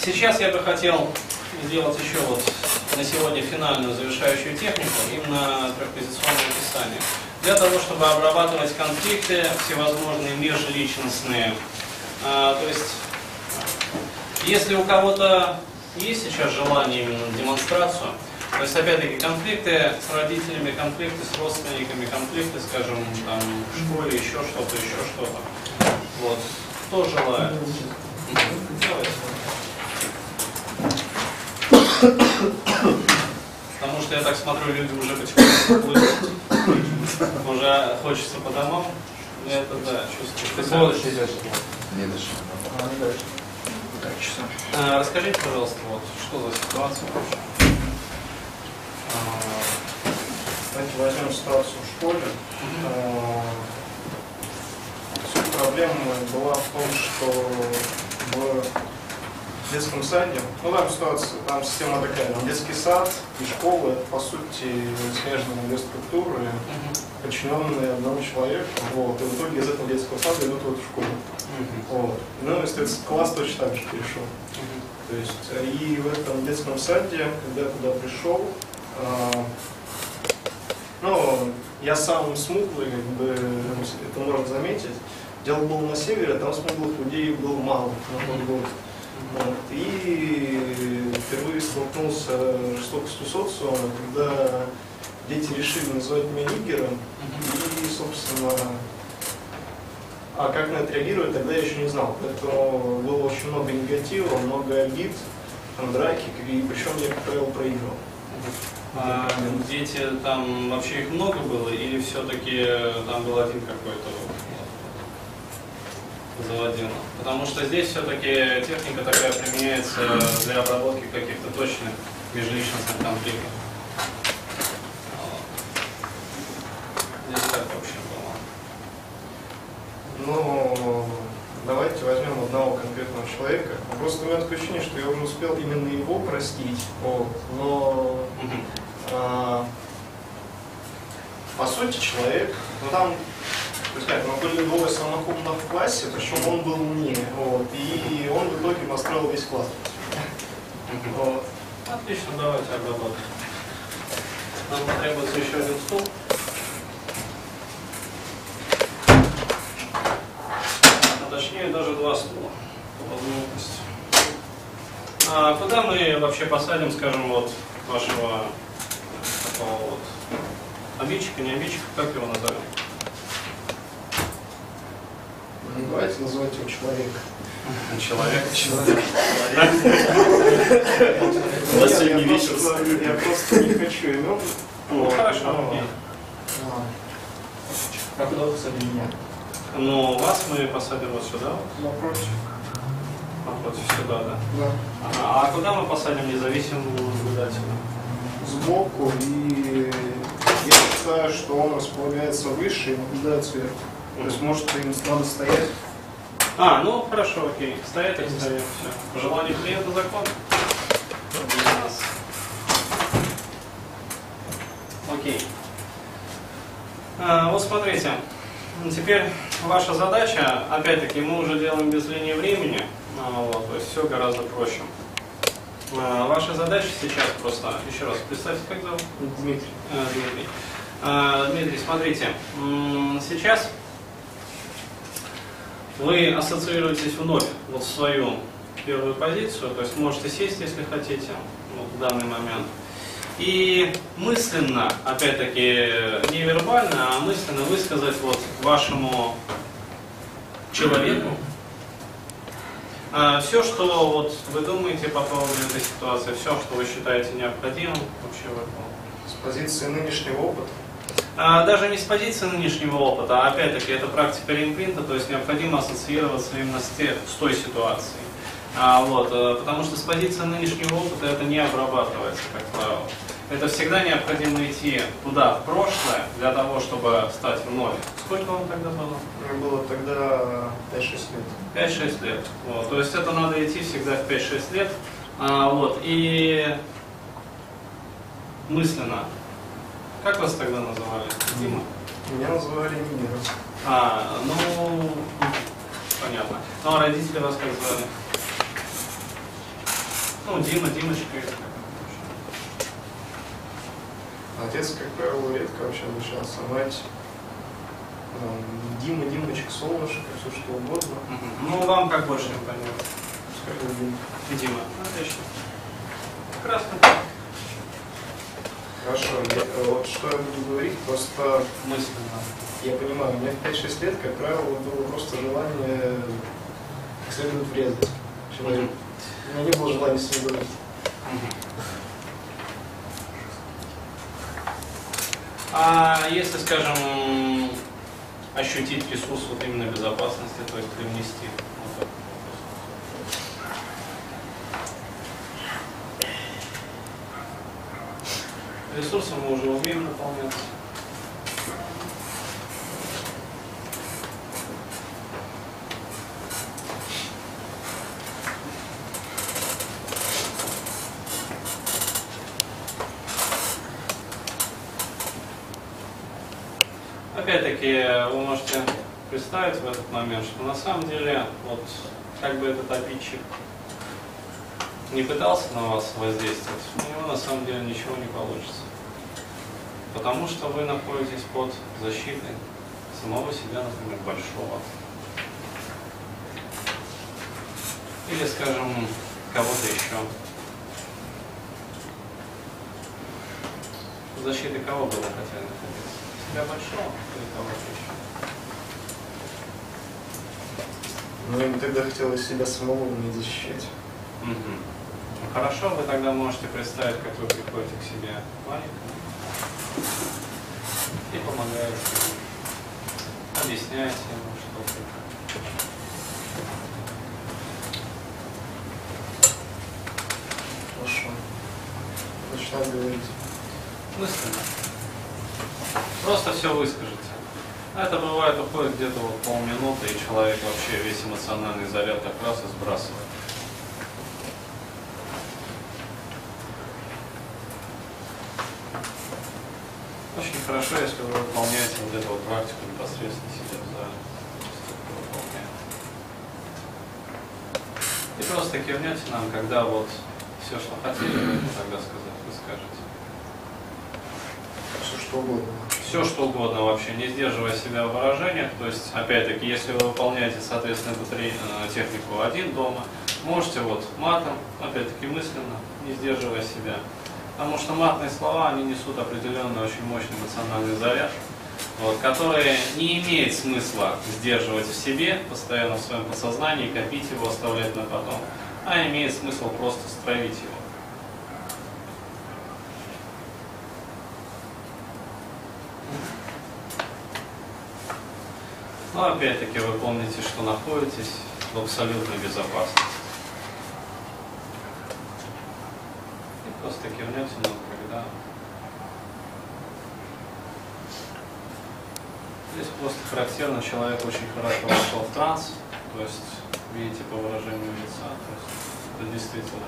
Сейчас я бы хотел сделать еще вот на сегодня финальную завершающую технику, именно трехпозиционное описание. Для того, чтобы обрабатывать конфликты всевозможные межличностные. А, то есть, если у кого-то есть сейчас желание именно на демонстрацию, то есть, опять-таки, конфликты с родителями, конфликты с родственниками, конфликты, скажем, там, в школе, еще что-то, еще что-то. Вот. Кто желает? Потому что я так смотрю, люди уже потихоньку плывут. Уже хочется по домам. Ну, Это да, чувствую. Ты сам идешь? Не дыши. А, Расскажите, пожалуйста, вот, что за ситуация вообще? А, Давайте возьмем ситуацию в школе. А, Суть проблемы была в том, что в детском саде, ну там ситуация, там система такая, там детский сад и школа, это по сути смежные две структуры, подчиненные одному человеку, вот, и в итоге из этого детского сада идут вот в школу. Вот. Ну, и, соответственно, класс точно так же перешел. То есть, э, и в этом детском саде, когда я туда пришел, а, ну, я сам смуглый, как бы, это можно заметить. Дело было на севере, там смуглых людей было мало на тот год. Вот. И впервые столкнулся с жестокостью социума, когда дети решили называть меня нигером. И, собственно, а как на это реагировать, тогда я еще не знал. Поэтому было очень много негатива, много обид, там, драки, и причем я, как правило, проигрывал. А дети там вообще их много было или все-таки там был один какой-то вот, заводил? Потому что здесь все-таки техника такая применяется для обработки каких-то точных межличностных конфликтов. Здесь как вообще было? Но давайте возьмем одного конкретного человека. Просто у меня такое ощущение, что я уже успел именно его простить. Вот. Но а, по сути человек, ну там, то есть как, мы были двое самых умных в классе, причем он был умнее. Вот. И он в итоге построил весь класс. Вот. Отлично, давайте обработаем. Нам потребуется еще один стул. А точнее даже два стула. по возможности. А куда мы вообще посадим, скажем, вот вашего такого вот обидчика, не обидчика, как его назовем? Ну, Давайте называть его человек. Человек. Человек. вас Нет, сегодня я вечер просто- Я просто не хочу имен. Ну, хорошо, окей. А куда вы посадили меня? Ну, вас мы посадим вот сюда, Напротив. напротив сюда, да. Да. Ага, а куда мы посадим независимого наблюдателя? Сбоку и я считаю, что он располагается выше и наблюдает сверху. То есть может им надо стоять. А, ну хорошо, окей. Стоять так стоять. Все. По желанию клиента закон. Окей. А, вот смотрите. Теперь ваша задача, опять-таки, мы уже делаем без линии времени, а, вот, то есть все гораздо проще. А, Ваша задача сейчас просто, еще раз, представьте, как зовут? Дмитрий. Э, Дмитрий. Дмитрий, смотрите, сейчас вы ассоциируетесь вновь вот в свою первую позицию, то есть можете сесть, если хотите, вот в данный момент. И мысленно, опять-таки, не вербально, а мысленно высказать вот вашему человеку все, что вот вы думаете по поводу этой ситуации, все, что вы считаете необходимым вообще в этом. С позиции нынешнего опыта. А, Даже не с позиции нынешнего опыта, а опять-таки это практика реимпринта, то есть необходимо ассоциироваться именно с, те- с той ситуацией. А, вот, э, потому что с позиции нынешнего опыта это не обрабатывается, как правило. Это всегда необходимо идти туда, в прошлое, для того, чтобы стать вновь. Сколько вам тогда было? Мне было тогда 5-6 лет. 5-6 лет. Вот. То есть это надо идти всегда в 5-6 лет. А, вот. И мысленно. Как вас тогда называли? Дима? Меня называли Нигером. А, ну, понятно. Ну, а родители вас как звали? Ну, Дима, Димочка. Отец, как правило, редко вообще обращался. Мать, там, Дима, Димочек, Солнышко, все что угодно. Ну, вам как больше импонирует? Будет Дима. Дима. Отлично. Прекрасно. Хорошо, я- э, вот что я буду говорить, просто Мысленно. я понимаю, у меня в 5-6 лет, как правило, было просто желание как следует врезать человеку. У меня не было желания с ним говорить. А если, скажем, ощутить ресурс вот именно безопасности, то есть привнести Ресурсы мы уже умеем наполнять. Опять-таки, вы можете представить в этот момент, что на самом деле, вот как бы этот обидчик не пытался на вас воздействовать, у него на самом деле ничего не получится. Потому что вы находитесь под защитой самого себя, например, большого. Или, скажем, кого-то еще. Под защитой кого бы вы хотели находиться? Себя большого или кого-то еще? Но им тогда хотелось себя самого уметь защищать. Ну, Хорошо, вы тогда можете представить, как вы приходите к себе маленькому и помогаете ему, объясняете ему что-то. Хорошо. Начинаю говорить. Мысленно. Просто все выскажите. А Это бывает уходит где-то вот полминуты, и человек вообще весь эмоциональный заряд так раз и сбрасывает. Очень хорошо, если вы выполняете вот эту вот практику непосредственно сидя в зале. И просто кивнете нам, когда вот все, что хотели, вы тогда сказать, вы скажете. Все что угодно. Все что угодно вообще, не сдерживая себя в выражениях. То есть, опять-таки, если вы выполняете, соответственно, эту э, технику один дома, можете вот матом, опять-таки мысленно, не сдерживая себя. Потому что матные слова, они несут определенный очень мощный эмоциональный заряд, вот, который не имеет смысла сдерживать в себе, постоянно в своем подсознании, копить его, оставлять на потом, а имеет смысл просто стравить его. Но опять-таки вы помните, что находитесь в абсолютной безопасности. И просто кивнете нам, когда... Здесь просто характерно, человек очень хорошо вошел в транс, то есть видите по выражению лица, то есть это действительно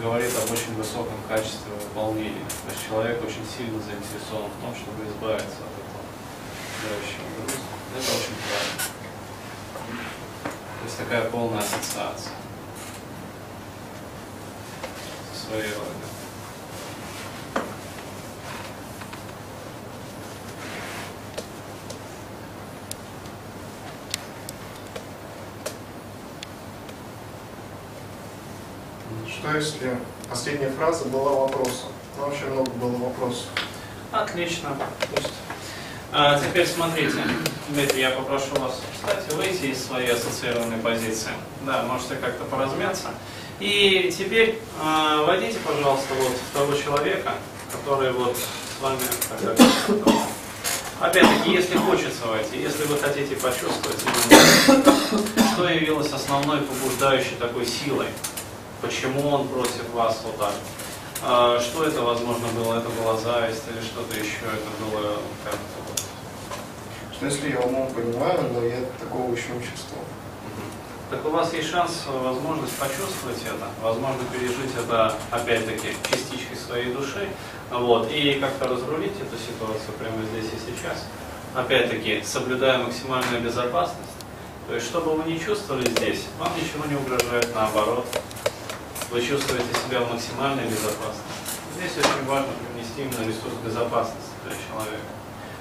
говорит об очень высоком качестве выполнения. То есть человек очень сильно заинтересован в том, чтобы избавиться от этого давящего груза. Это очень правильно. То есть такая полная ассоциация со своей родиной. Что если последняя фраза была вопросом? Ну, вообще много было вопросов. Отлично. Пусть. А, теперь смотрите, Дмитрий, я попрошу вас, кстати, выйти из своей ассоциированной позиции. Да, можете как-то поразмяться. И теперь а, войдите, пожалуйста, вот в того человека, который вот с вами Опять-таки, если хочется войти, если вы хотите почувствовать, что явилось основной побуждающей такой силой, почему он просит вас вот так, а, что это, возможно, было? Это была зависть или что-то еще? Это было как-то вот... Что если я умом понимаю, но я такого еще не чувствовал? Так у вас есть шанс, возможность почувствовать это, возможно, пережить это, опять-таки, частичкой своей души, вот, и как-то разрулить эту ситуацию прямо здесь и сейчас. Опять-таки, соблюдая максимальную безопасность. То есть, что бы вы ни чувствовали здесь, вам ничего не угрожает, наоборот. Вы чувствуете себя в максимальной безопасности. Здесь очень важно привнести именно ресурс безопасности для человека.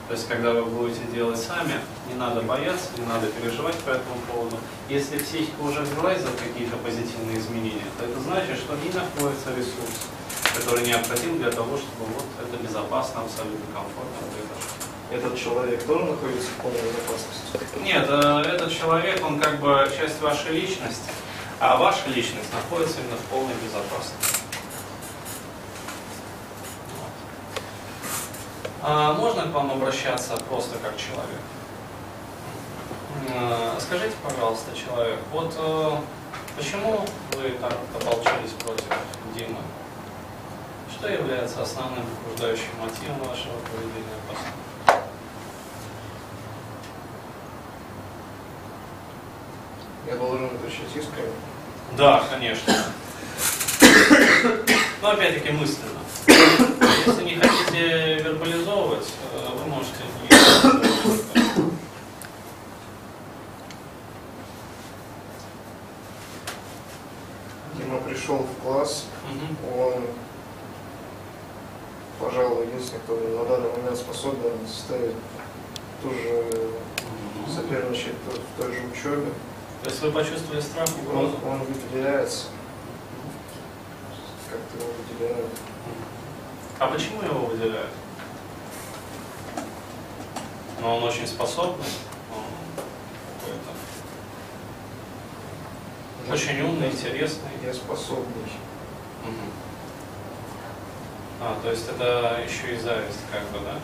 То есть, когда вы будете делать сами, не надо бояться, не надо переживать по этому поводу. Если психика уже взялась за какие-то позитивные изменения, то это значит, что не находится ресурс, который необходим для того, чтобы вот это безопасно, абсолютно комфортно произошло. Этот человек тоже находится в полной безопасности? Нет, э, этот человек, он как бы часть вашей личности, а ваша личность находится именно в полной безопасности. А можно к вам обращаться просто как человек? Э, Скажите, пожалуйста, человек, вот э, почему вы так ополчились против Димы? Что является основным побуждающим мотивом вашего поведения поступка? Я должен отвечать искренне. Да, конечно. Но опять-таки мысленно. Если не хотите вербализовывать, э, вы можете не. Дима пришел в класс, Мгм. он, пожалуй, единственный, кто на данный момент способен составить ту же, соперничать в той же учебе. То есть вы почувствовали страх, Он, угрозу? он выделяется, как-то его выделяют. А почему его выделяют? Но он очень способный, он очень умный, интересный. Я способный. Мгм. А, то есть это еще и зависть, как бы, да?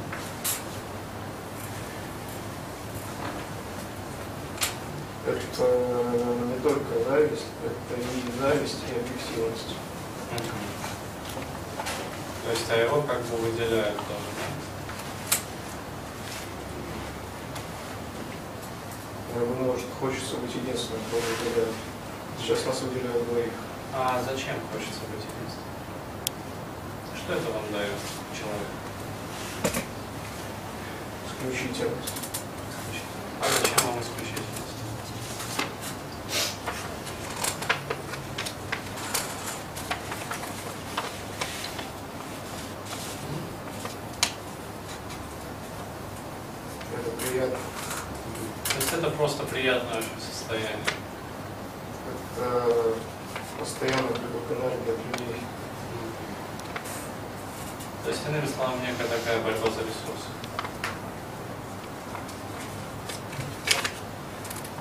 Зависть, это и зависть, и объективность. То есть, а его как бы выделяют тоже, да? Ему, может, хочется быть единственным, кто выделяет. Сейчас нас выделяют двоих. А зачем хочется быть единственным? Что это вам дает человек? Исключительность. А зачем вам исключительность? Это приятно. То есть это просто приятное очень состояние. Это постоянно приток энергии от людей. То есть, иными словами, некая такая борьба за ресурсы.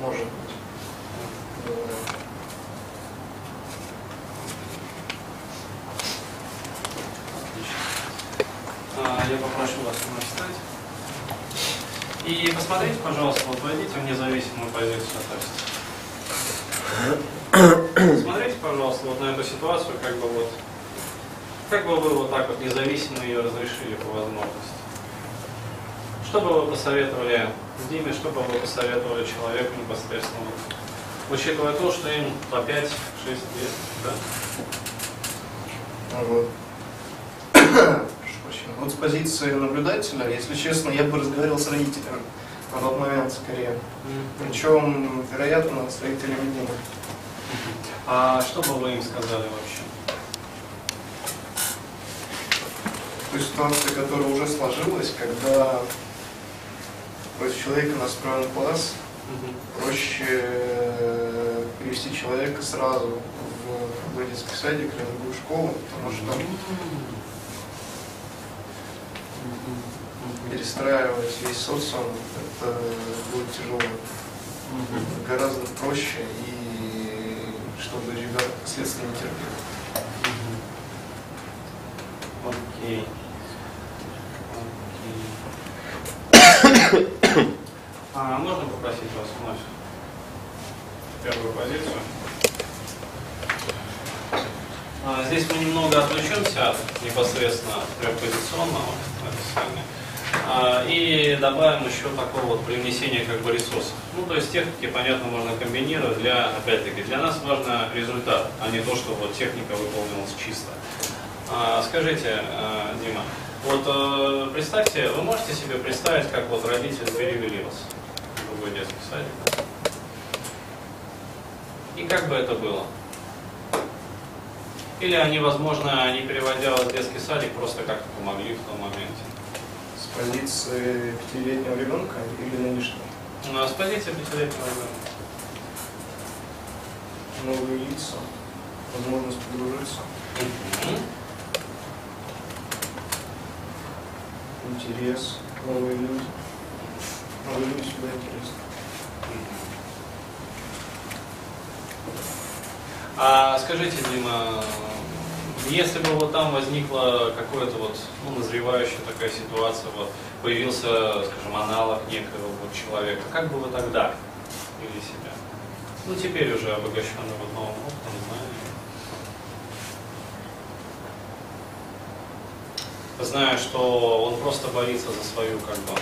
Может быть. Не знаю. Отлично. А, Я попрошу вас вновь встать. И посмотрите, пожалуйста, вот войдите в независимую позицию. То есть. Смотрите, пожалуйста, вот на эту ситуацию, как бы вот, как бы вы вот так вот независимо ее разрешили по возможности. Что бы вы посоветовали Диме, что бы вы посоветовали человеку непосредственно, учитывая то, что им по 5-6 лет, да? Ну Вот. Вот с позиции наблюдателя, если честно, я бы разговаривал с родителями на тот момент скорее. Причем, вероятно, с родителями Димы. А что бы вы им сказали вообще? той ситуации, которая уже сложилась, когда против человека настроен класс, проще э, перевести человека сразу в, детский садик или в другую школу, потому что перестраивать весь социум это будет тяжело. Гораздо проще и чтобы ребята последствия не терпели. Окей. Окей. А можно попросить вас вновь первую позицию? А, Здесь мы немного отвлечемся от непосредственно трехпозиционного а, и добавим еще такого вот привнесения как бы ресурсов. Ну, то есть техники, понятно, можно комбинировать для, опять-таки, для нас важно результат, а не то, что вот техника выполнилась чисто. А, Скажите, а, Дима, вот э, представьте, вы можете себе представить, как вот родители перевели вас в другой детский садик? И как бы это было? Или они, возможно, не переводя вас в детский садик, просто как-то помогли в том моменте. Позиции пятилетнего ребенка или нынешнего? Ну, а с позиции пятилетнего ребенка. Новые лица, возможность подружиться, интерес, новые люди. Новые люди всегда интересны. А скажите, Дима, если бы вот там возникла какая-то вот ну, назревающая такая ситуация, вот появился, скажем, аналог некого вот человека, как бы вы тогда вели себя? Ну, теперь уже обогащенный вот новым опытом, знанием. Зная, что он просто борется за свою как бы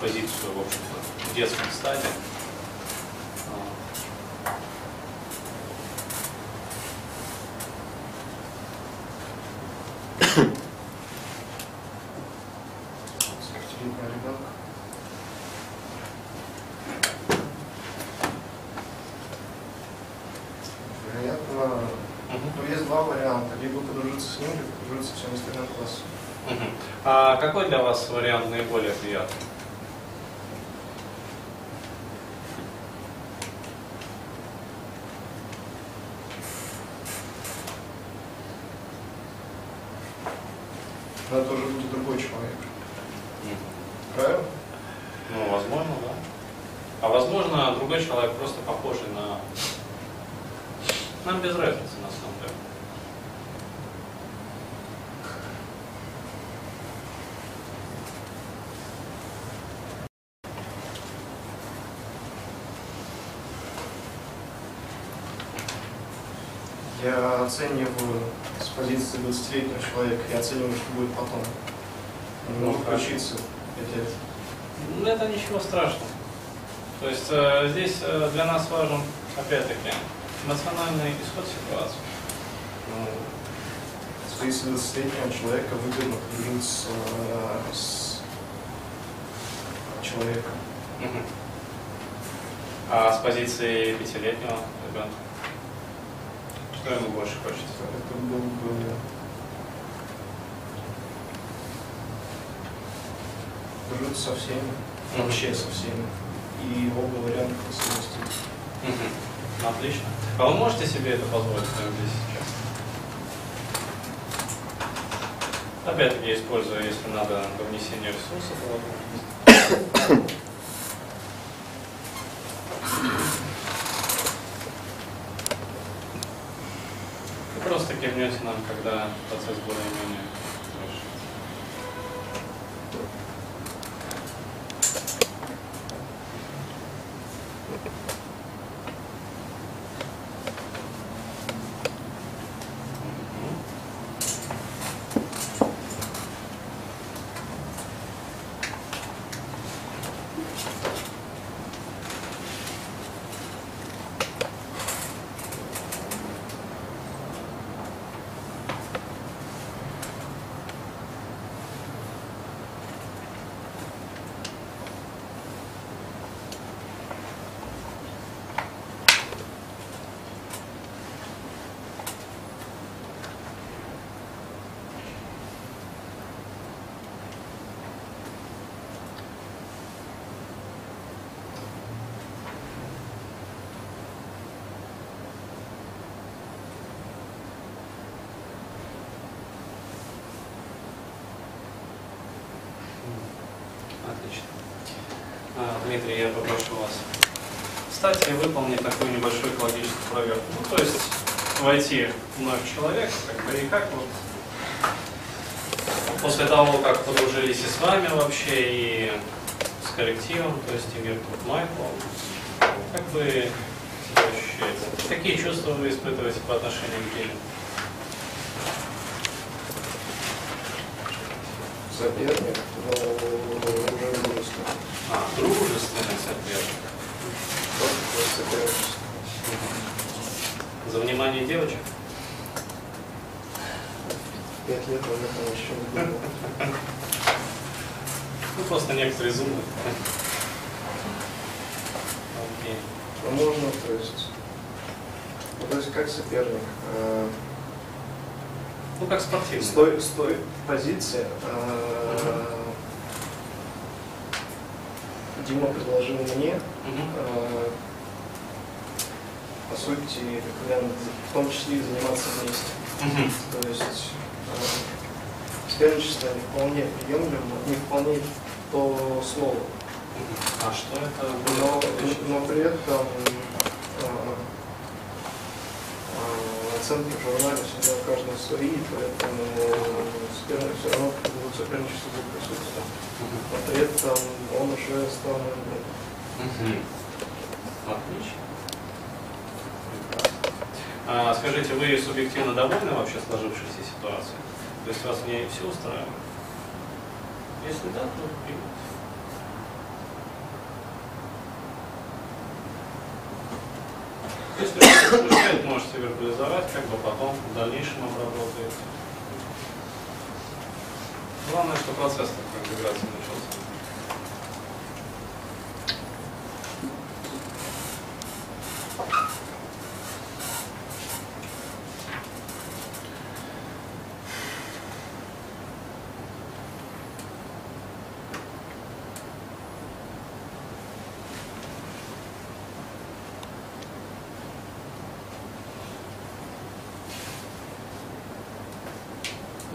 позицию, в общем-то, в детском стадии. А. С пятилетнего ребенка. Вероятно, Мгм. ну, есть два варианта. Либо подружиться с ним, либо подружиться всем остальным классом. Мгм. А какой для вас вариант наиболее приятный? Но это уже будет другой человек. Правильно? Ну, возможно, да. А возможно, другой человек просто похожий на... Нам без разницы, на самом деле. Я оцениваю с позиции 20-летнего человека, я оцениваю, что будет потом. Он Ну, лет. Ну, это ничего страшного. То есть э, здесь э, для нас важен, опять-таки, эмоциональный исход ситуации. Ну, с позиции 20-летнего человека выгодно подружиться э, с человеком. Мгм. А с позиции пятилетнего ребенка? Что ему больше хочется? Это был бы дружиться со всеми, Мгм. вообще со всеми. И оба варианта совместить. Мгм. Отлично. А вы можете себе это позволить прямо здесь сейчас? Опять-таки, используя, если надо, до внесения ресурсов. возможность. Вы просто кивнете нам, когда процесс более-менее завершится. Мгм. Отлично. А, Дмитрий, я попрошу вас встать и выполнить такую небольшую экологическую проверку. Ну, то есть войти вновь в человека, как бы, и как вот после того, как подружились и с вами вообще, и с коллективом, то есть Игорь тут Майкл, как вы себя ощущаете? Какие чувства вы испытываете по отношению к Геле? Соперник, но уже дружество. А, дружественный соперник. За внимание девочек? Пять лет он этого еще не было. Ну, просто некоторые зумы. Окей. Ну, можно, то есть, ну, то есть как соперник. э, Ну, как спортивный. С той, с той позиции э, Дима предложил мне, э, по сути, как вариант, в том числе и заниматься вместе. То есть э, соперничество не вполне приемлемо, не вполне то слово. А что это Но, но при этом э, э, оценки в журнале всегда у каждого свои, поэтому соперник все равно будет соперничество будет присутствовать. Но при этом он уже стал Мгм. Отлично. Прекрасно. А, скажите, вы субъективно довольны вообще сложившейся ситуацией? То есть вас в ней все устраивает? Если да, то привет. Если что-то смущает, можете вербализовать, как бы потом в дальнейшем обработаете. Главное, что процесс такой интеграции начался.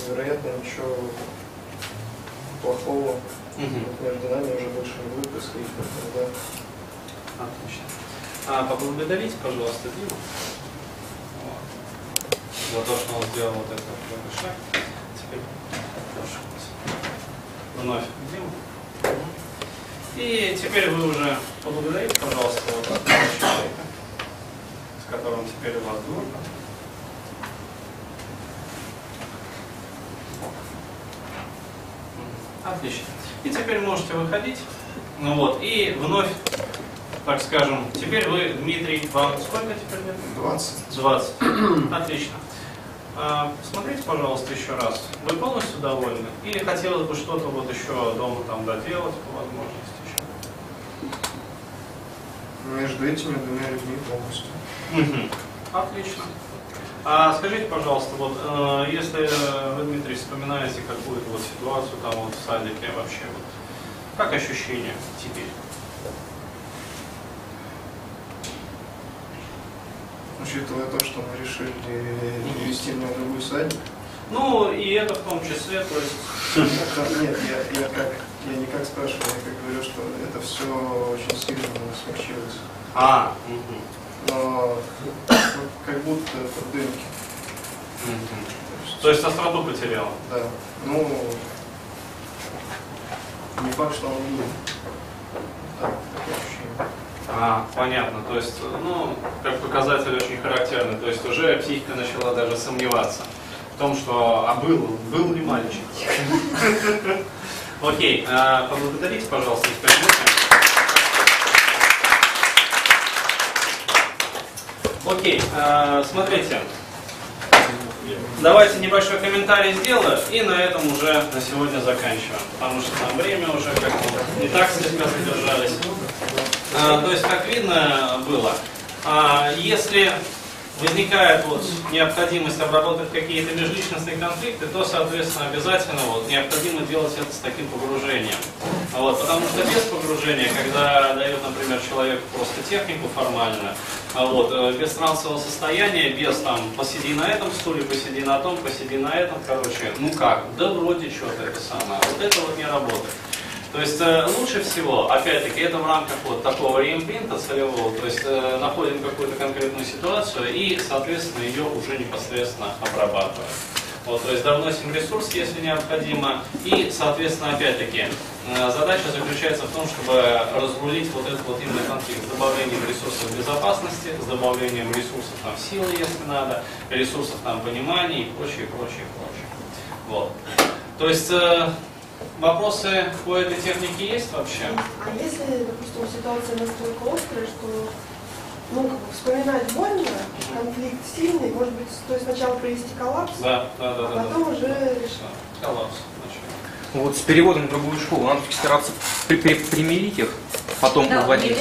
Вероятно, ничего плохого Мгм. между нами уже больше не будет происходить, поэтому да. Отлично. А, поблагодарите, пожалуйста, Диму за то, что он сделал вот этот первый шаг. Теперь прошу. Вновь к Диму. И теперь вы уже поблагодарите, пожалуйста, вот этого человека, с которым теперь у вас дружба. Отлично. И теперь можете выходить. Ну вот, и вновь, так скажем, теперь вы, Дмитрий, вам сколько теперь лет? 20. 20. Отлично. А, Смотрите, пожалуйста, еще раз. Вы полностью довольны? Или хотелось бы что-то вот еще дома там доделать по возможности еще? Между этими двумя людьми полностью. Отлично. А скажите, пожалуйста, вот э, если вы, Дмитрий, вспоминаете какую-то вот ситуацию там вот в садике вообще, вот, как ощущения теперь? Учитывая то, что мы решили перевести меня в другой садик. Ну, и это в том числе, то есть... Нет, я, я как, я не как спрашиваю, я как говорю, что это все очень сильно смягчилось. А, мгм, Но как будто это дымки. мгм. То есть, остроту потерял? да. Ну, не факт, что он будет. Так, ощущение. А, понятно. То есть, ну, как показатель очень характерный. То есть уже психика начала даже сомневаться в том, что, а был, был ли мальчик? Окей, а, поблагодарите, пожалуйста. Окей, а, смотрите. Давайте небольшой комментарий сделаю и на этом уже на сегодня заканчиваем, потому что там время уже как-то не так слегка задержались. А, то есть, как видно было, а, если возникает вот необходимость обработать какие-то межличностные конфликты, то, соответственно, обязательно вот, необходимо делать это с таким погружением. Вот, потому что без погружения, когда дает, например, человек просто технику формальную, а вот, э, без трансового состояния, без там посиди на этом стуле, посиди на том, посиди на этом, короче, ну как, да вроде что-то это самое, вот это вот не работает. То есть э, лучше всего, опять-таки, это в рамках вот такого реимпринта целевого, то есть э, находим какую-то конкретную ситуацию и, соответственно, ее уже непосредственно обрабатываем. Вот, то есть довносим ресурс, если необходимо, и, соответственно, опять-таки, э, задача заключается в том, чтобы разрулить вот этот вот именно конфликт с добавлением ресурсов безопасности, с добавлением ресурсов там силы, если надо, ресурсов там понимания и прочее, прочее, прочее. Вот. То есть вопросы по этой технике есть вообще? А если, допустим, ситуация настолько острая, что ну, как бы вспоминать больно, конфликт сильный, может быть, стоит сначала провести коллапс, Да, да, да, а да. да. потом уже решить. Всё, Коллапс. Значит. Вот с переводом в другую школу надо стараться при- при- примирить их, потом Да, уводить,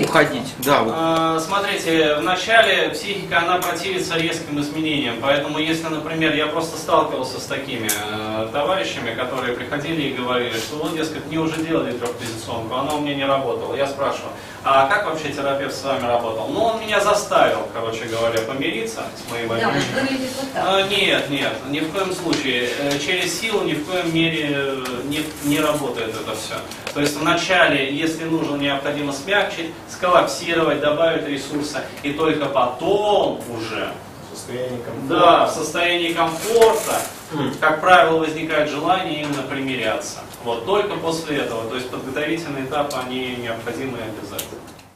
уходить. Да, вот. А, Смотрите, вначале психика, она противится резким изменениям, поэтому если, например, я просто сталкивался с такими э, товарищами, которые приходили и говорили, что вот, дескать, мне уже делали трехпозиционку, она у меня не работала. Я спрашиваю, а как вообще терапевт с вами работал? Ну, он меня заставил, короче говоря, помириться с моей Да, болезнью. вот выглядит вот так. А, Нет, нет, ни в коем случае. Э, Через силу ни в коем мере э, не, не работает это все. То есть вначале, если нужно, необходимо смягчить, сколлапсировать, добавить ресурса, и только потом уже, Состояние комфорта. да, в состоянии комфорта, как правило, возникает желание именно примиряться. Вот, только после этого. То есть подготовительный этап, они необходимы и обязательны.